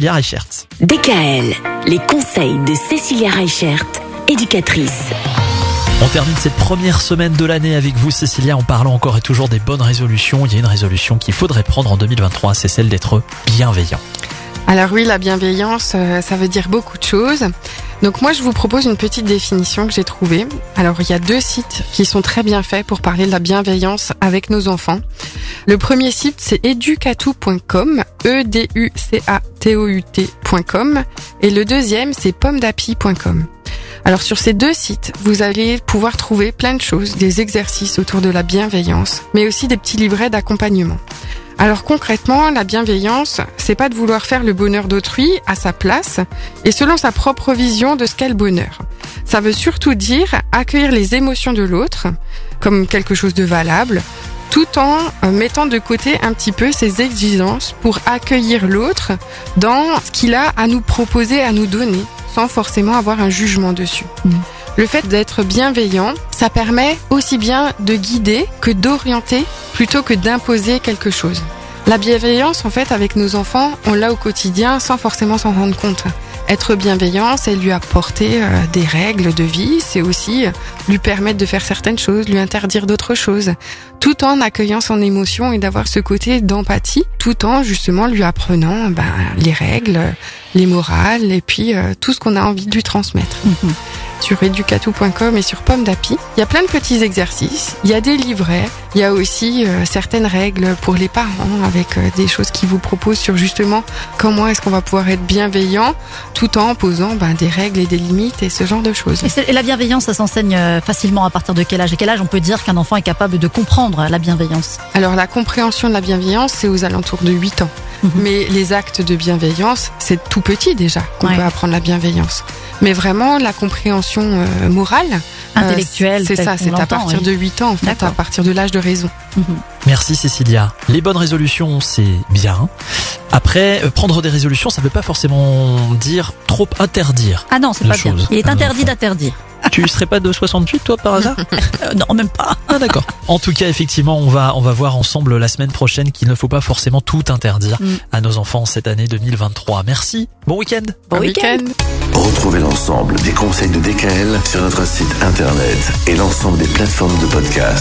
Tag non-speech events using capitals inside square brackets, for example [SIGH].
Cécilia Reichert. DKL, les conseils de Cécilia Reichert, éducatrice. On termine cette première semaine de l'année avec vous, Cécilia, en parlant encore et toujours des bonnes résolutions. Il y a une résolution qu'il faudrait prendre en 2023, c'est celle d'être bienveillant. Alors oui, la bienveillance, euh, ça veut dire beaucoup de choses. Donc moi, je vous propose une petite définition que j'ai trouvée. Alors il y a deux sites qui sont très bien faits pour parler de la bienveillance avec nos enfants. Le premier site, c'est educatou.com, e d u c a t o u t.com et le deuxième, c'est pommedapi.com. Alors sur ces deux sites, vous allez pouvoir trouver plein de choses, des exercices autour de la bienveillance, mais aussi des petits livrets d'accompagnement. Alors concrètement, la bienveillance, c'est pas de vouloir faire le bonheur d'autrui à sa place et selon sa propre vision de ce qu'est le bonheur. Ça veut surtout dire accueillir les émotions de l'autre comme quelque chose de valable, tout en euh, mettant de côté un petit peu ses exigences pour accueillir l'autre dans ce qu'il a à nous proposer, à nous donner, sans forcément avoir un jugement dessus. Mmh. Le fait d'être bienveillant, ça permet aussi bien de guider que d'orienter plutôt que d'imposer quelque chose. La bienveillance, en fait, avec nos enfants, on l'a au quotidien sans forcément s'en rendre compte. Être bienveillant, c'est lui apporter euh, des règles de vie, c'est aussi lui permettre de faire certaines choses, lui interdire d'autres choses, tout en accueillant son émotion et d'avoir ce côté d'empathie, tout en justement lui apprenant ben, les règles, les morales et puis euh, tout ce qu'on a envie de lui transmettre. [LAUGHS] Sur educatou.com et sur Pomme d'Api, il y a plein de petits exercices, il y a des livrets, il y a aussi euh, certaines règles pour les parents avec euh, des choses qui vous proposent sur justement comment est-ce qu'on va pouvoir être bienveillant tout en posant ben, des règles et des limites et ce genre de choses. Et, la bienveillance, ça s'enseigne euh, facilement à partir de quel âge? Et quel âge on peut dire qu'un enfant est capable de comprendre la bienveillance? Alors la compréhension de la bienveillance, c'est aux alentours de 8 ans. [LAUGHS] Mais les actes de bienveillance, c'est tout petit déjà qu'on Ouais. peut apprendre la bienveillance. Mais vraiment, la compréhension euh, morale, euh, Intellectuelle, c'est ça, c'est à partir oui. de 8 ans en fait, à partir de l'âge de raison. Mhm. Merci Cécilia. Les bonnes résolutions, c'est bien. Après, euh, prendre des résolutions, ça veut pas forcément dire trop interdire. Ah non, c'est pas bien. Il est un interdit d'interdire. tu serais pas de 68 toi par hasard [LAUGHS] Euh, non, même pas. Ah d'accord. En tout cas, effectivement, on va on va voir ensemble la semaine prochaine qu'il ne faut pas forcément tout interdire Mm. à nos enfants cette année 2023. Merci. Bon week-end. Bon Bon week-end. Retrouvez l'ensemble des conseils de DKL sur notre site internet et l'ensemble des plateformes de podcast.